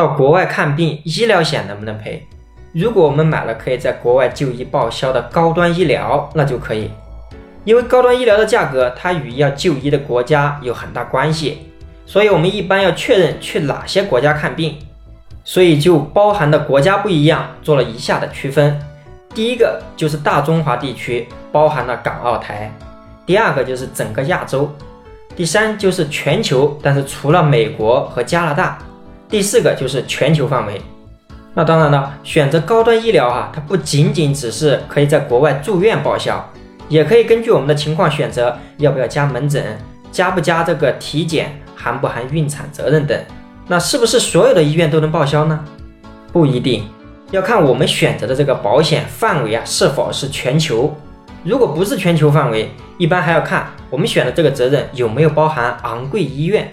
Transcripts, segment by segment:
到国外看病，医疗险能不能赔？如果我们买了可以在国外就医报销的高端医疗，那就可以。因为高端医疗的价格，它与要就医的国家有很大关系，所以我们一般要确认去哪些国家看病，所以就包含的国家不一样，做了以下的区分。第一个就是大中华地区，包含了港澳台；第二个就是整个亚洲；第三就是全球，但是除了美国和加拿大；第四个就是全球范围。那当然了，选择高端医疗啊，它不仅仅只是可以在国外住院报销。也可以根据我们的情况选择要不要加门诊，加不加这个体检，含不含孕产责任等。那是不是所有的医院都能报销呢？不一定，要看我们选择的这个保险范围啊是否是全球。如果不是全球范围，一般还要看我们选的这个责任有没有包含昂贵医院。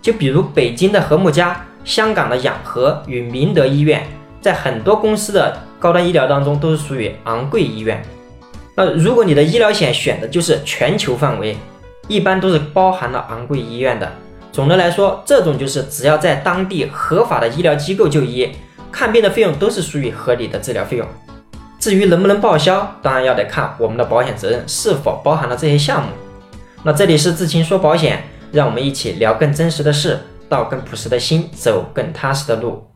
就比如北京的和睦家、香港的养和与明德医院，在很多公司的高端医疗当中都是属于昂贵医院。那如果你的医疗险选的就是全球范围，一般都是包含了昂贵医院的。总的来说，这种就是只要在当地合法的医疗机构就医，看病的费用都是属于合理的治疗费用。至于能不能报销，当然要得看我们的保险责任是否包含了这些项目。那这里是志清说保险，让我们一起聊更真实的事，到更朴实的心，走更踏实的路。